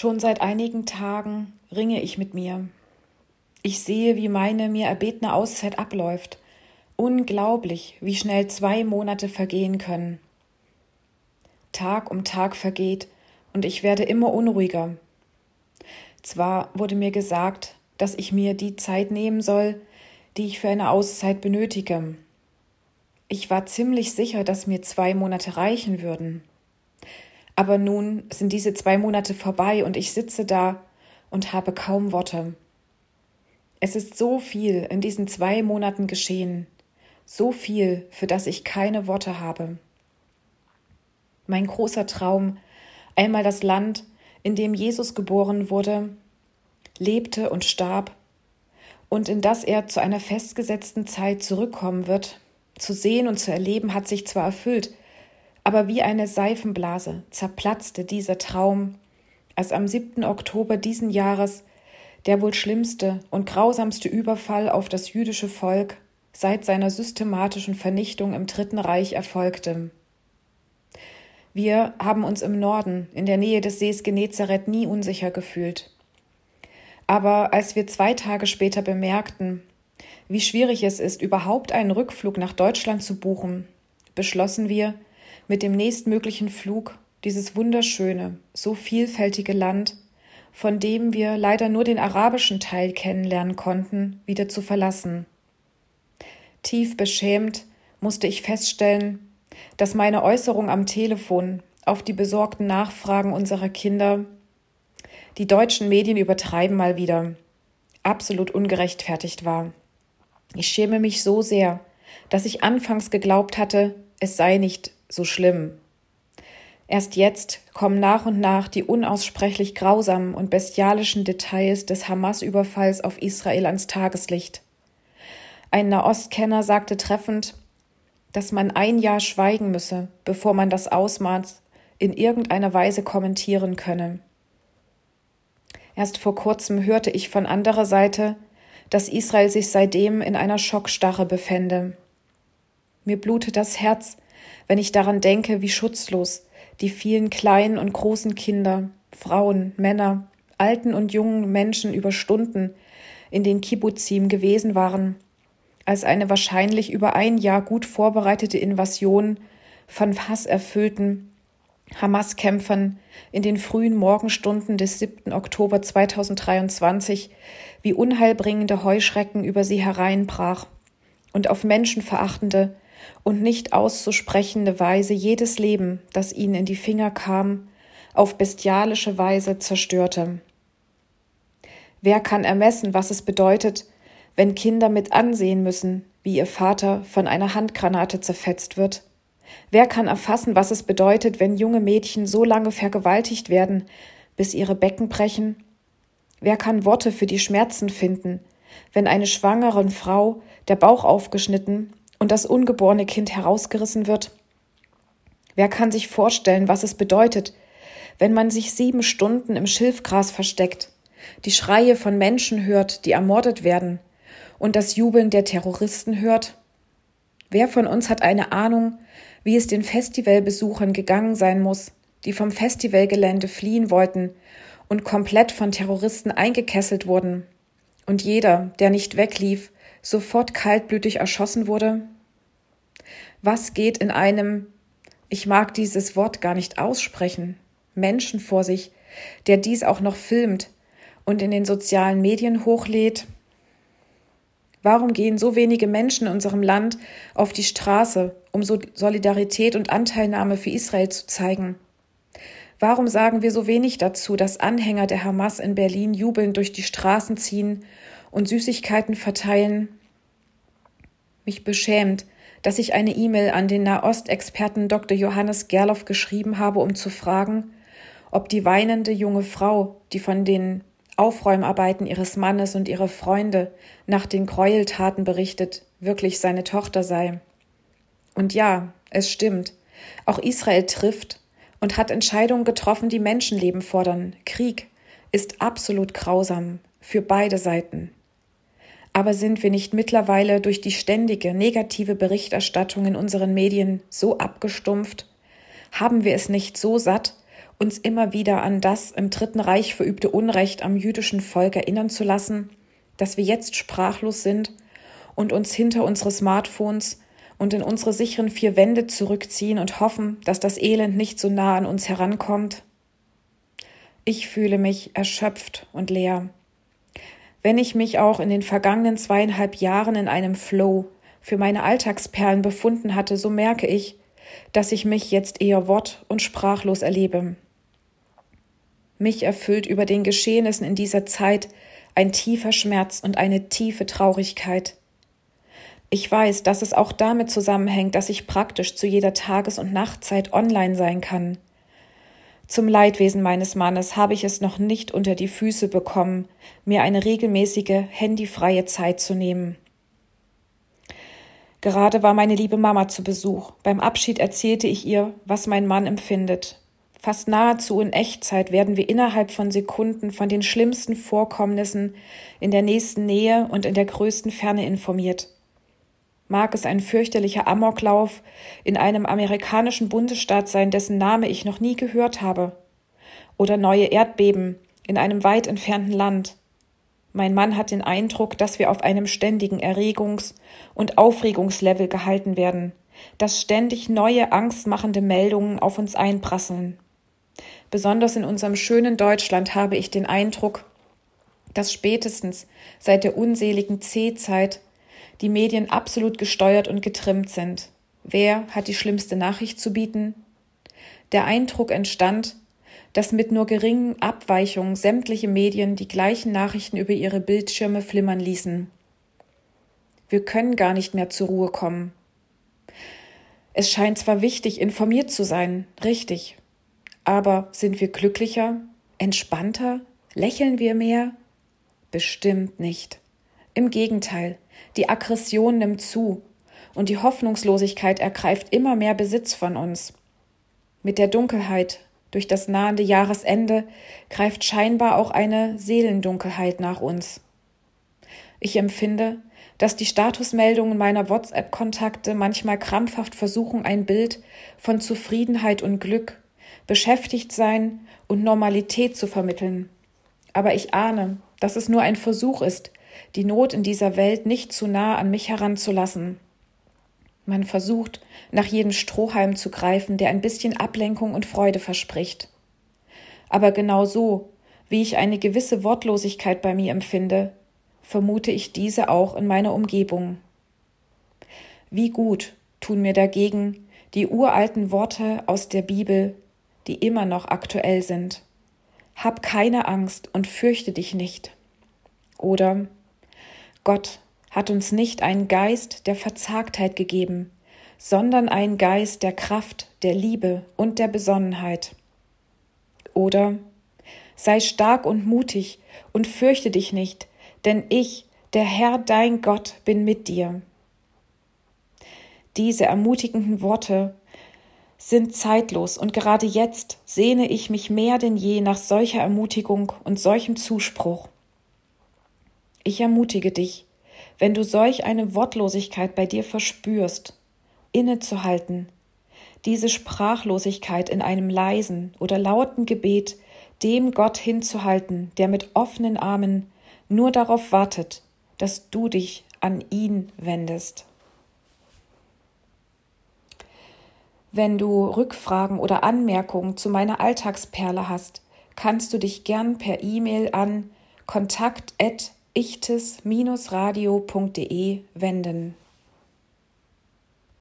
Schon seit einigen Tagen ringe ich mit mir. Ich sehe, wie meine mir erbetene Auszeit abläuft. Unglaublich, wie schnell zwei Monate vergehen können. Tag um Tag vergeht und ich werde immer unruhiger. Zwar wurde mir gesagt, dass ich mir die Zeit nehmen soll, die ich für eine Auszeit benötige. Ich war ziemlich sicher, dass mir zwei Monate reichen würden. Aber nun sind diese zwei Monate vorbei und ich sitze da und habe kaum Worte. Es ist so viel in diesen zwei Monaten geschehen, so viel, für das ich keine Worte habe. Mein großer Traum, einmal das Land, in dem Jesus geboren wurde, lebte und starb, und in das er zu einer festgesetzten Zeit zurückkommen wird, zu sehen und zu erleben, hat sich zwar erfüllt, aber wie eine Seifenblase zerplatzte dieser Traum, als am 7. Oktober diesen Jahres der wohl schlimmste und grausamste Überfall auf das jüdische Volk seit seiner systematischen Vernichtung im Dritten Reich erfolgte. Wir haben uns im Norden, in der Nähe des Sees Genezareth, nie unsicher gefühlt. Aber als wir zwei Tage später bemerkten, wie schwierig es ist, überhaupt einen Rückflug nach Deutschland zu buchen, beschlossen wir, mit dem nächstmöglichen Flug dieses wunderschöne, so vielfältige Land, von dem wir leider nur den arabischen Teil kennenlernen konnten, wieder zu verlassen. Tief beschämt musste ich feststellen, dass meine Äußerung am Telefon auf die besorgten Nachfragen unserer Kinder die deutschen Medien übertreiben mal wieder absolut ungerechtfertigt war. Ich schäme mich so sehr, dass ich anfangs geglaubt hatte, es sei nicht so schlimm. Erst jetzt kommen nach und nach die unaussprechlich grausamen und bestialischen Details des Hamas-Überfalls auf Israel ans Tageslicht. Ein Nahostkenner sagte treffend, dass man ein Jahr schweigen müsse, bevor man das Ausmaß in irgendeiner Weise kommentieren könne. Erst vor kurzem hörte ich von anderer Seite, dass Israel sich seitdem in einer Schockstarre befände. Mir blutet das Herz, wenn ich daran denke, wie schutzlos die vielen kleinen und großen Kinder, Frauen, Männer, alten und jungen Menschen über Stunden in den Kibbuzim gewesen waren, als eine wahrscheinlich über ein Jahr gut vorbereitete Invasion von hasserfüllten Hamas-Kämpfern in den frühen Morgenstunden des 7. Oktober 2023 wie unheilbringende Heuschrecken über sie hereinbrach und auf menschenverachtende, und nicht auszusprechende Weise jedes Leben, das ihnen in die Finger kam, auf bestialische Weise zerstörte. Wer kann ermessen, was es bedeutet, wenn Kinder mit ansehen müssen, wie ihr Vater von einer Handgranate zerfetzt wird? Wer kann erfassen, was es bedeutet, wenn junge Mädchen so lange vergewaltigt werden, bis ihre Becken brechen? Wer kann Worte für die Schmerzen finden, wenn eine schwangere Frau der Bauch aufgeschnitten und das ungeborene Kind herausgerissen wird? Wer kann sich vorstellen, was es bedeutet, wenn man sich sieben Stunden im Schilfgras versteckt, die Schreie von Menschen hört, die ermordet werden, und das Jubeln der Terroristen hört? Wer von uns hat eine Ahnung, wie es den Festivalbesuchern gegangen sein muss, die vom Festivalgelände fliehen wollten und komplett von Terroristen eingekesselt wurden, und jeder, der nicht weglief, sofort kaltblütig erschossen wurde? Was geht in einem, ich mag dieses Wort gar nicht aussprechen, Menschen vor sich, der dies auch noch filmt und in den sozialen Medien hochlädt? Warum gehen so wenige Menschen in unserem Land auf die Straße, um Solidarität und Anteilnahme für Israel zu zeigen? Warum sagen wir so wenig dazu, dass Anhänger der Hamas in Berlin jubelnd durch die Straßen ziehen und Süßigkeiten verteilen. Mich beschämt, dass ich eine E-Mail an den Nahostexperten Dr. Johannes Gerloff geschrieben habe, um zu fragen, ob die weinende junge Frau, die von den Aufräumarbeiten ihres Mannes und ihrer Freunde nach den Gräueltaten berichtet, wirklich seine Tochter sei. Und ja, es stimmt. Auch Israel trifft und hat Entscheidungen getroffen, die Menschenleben fordern. Krieg ist absolut grausam für beide Seiten. Aber sind wir nicht mittlerweile durch die ständige negative Berichterstattung in unseren Medien so abgestumpft? Haben wir es nicht so satt, uns immer wieder an das im Dritten Reich verübte Unrecht am jüdischen Volk erinnern zu lassen, dass wir jetzt sprachlos sind und uns hinter unsere Smartphones und in unsere sicheren vier Wände zurückziehen und hoffen, dass das Elend nicht so nah an uns herankommt? Ich fühle mich erschöpft und leer. Wenn ich mich auch in den vergangenen zweieinhalb Jahren in einem Flow für meine Alltagsperlen befunden hatte, so merke ich, dass ich mich jetzt eher wort- und sprachlos erlebe. Mich erfüllt über den Geschehnissen in dieser Zeit ein tiefer Schmerz und eine tiefe Traurigkeit. Ich weiß, dass es auch damit zusammenhängt, dass ich praktisch zu jeder Tages- und Nachtzeit online sein kann. Zum Leidwesen meines Mannes habe ich es noch nicht unter die Füße bekommen, mir eine regelmäßige, handyfreie Zeit zu nehmen. Gerade war meine liebe Mama zu Besuch. Beim Abschied erzählte ich ihr, was mein Mann empfindet. Fast nahezu in Echtzeit werden wir innerhalb von Sekunden von den schlimmsten Vorkommnissen in der nächsten Nähe und in der größten Ferne informiert. Mag es ein fürchterlicher Amoklauf in einem amerikanischen Bundesstaat sein, dessen Name ich noch nie gehört habe, oder neue Erdbeben in einem weit entfernten Land, mein Mann hat den Eindruck, dass wir auf einem ständigen Erregungs- und Aufregungslevel gehalten werden, dass ständig neue angstmachende Meldungen auf uns einprasseln. Besonders in unserem schönen Deutschland habe ich den Eindruck, dass spätestens seit der unseligen C-Zeit die Medien absolut gesteuert und getrimmt sind. Wer hat die schlimmste Nachricht zu bieten? Der Eindruck entstand, dass mit nur geringen Abweichungen sämtliche Medien die gleichen Nachrichten über ihre Bildschirme flimmern ließen. Wir können gar nicht mehr zur Ruhe kommen. Es scheint zwar wichtig, informiert zu sein, richtig, aber sind wir glücklicher, entspannter, lächeln wir mehr? Bestimmt nicht. Im Gegenteil, die Aggression nimmt zu und die Hoffnungslosigkeit ergreift immer mehr Besitz von uns. Mit der Dunkelheit durch das nahende Jahresende greift scheinbar auch eine Seelendunkelheit nach uns. Ich empfinde, dass die Statusmeldungen meiner WhatsApp-Kontakte manchmal krampfhaft versuchen, ein Bild von Zufriedenheit und Glück, Beschäftigtsein und Normalität zu vermitteln. Aber ich ahne, dass es nur ein Versuch ist, die Not in dieser Welt nicht zu nah an mich heranzulassen. Man versucht, nach jedem Strohhalm zu greifen, der ein bisschen Ablenkung und Freude verspricht. Aber genau so, wie ich eine gewisse Wortlosigkeit bei mir empfinde, vermute ich diese auch in meiner Umgebung. Wie gut tun mir dagegen die uralten Worte aus der Bibel, die immer noch aktuell sind. Hab keine Angst und fürchte dich nicht. Oder Gott, hat uns nicht einen Geist der Verzagtheit gegeben, sondern einen Geist der Kraft, der Liebe und der Besonnenheit. Oder sei stark und mutig und fürchte dich nicht, denn ich, der Herr dein Gott, bin mit dir. Diese ermutigenden Worte sind zeitlos und gerade jetzt sehne ich mich mehr denn je nach solcher Ermutigung und solchem Zuspruch. Ich ermutige dich, wenn du solch eine Wortlosigkeit bei dir verspürst, innezuhalten, diese Sprachlosigkeit in einem leisen oder lauten Gebet dem Gott hinzuhalten, der mit offenen Armen nur darauf wartet, dass du dich an ihn wendest. Wenn du Rückfragen oder Anmerkungen zu meiner Alltagsperle hast, kannst du dich gern per E-Mail an kontakt@ ichtes-radio.de wenden.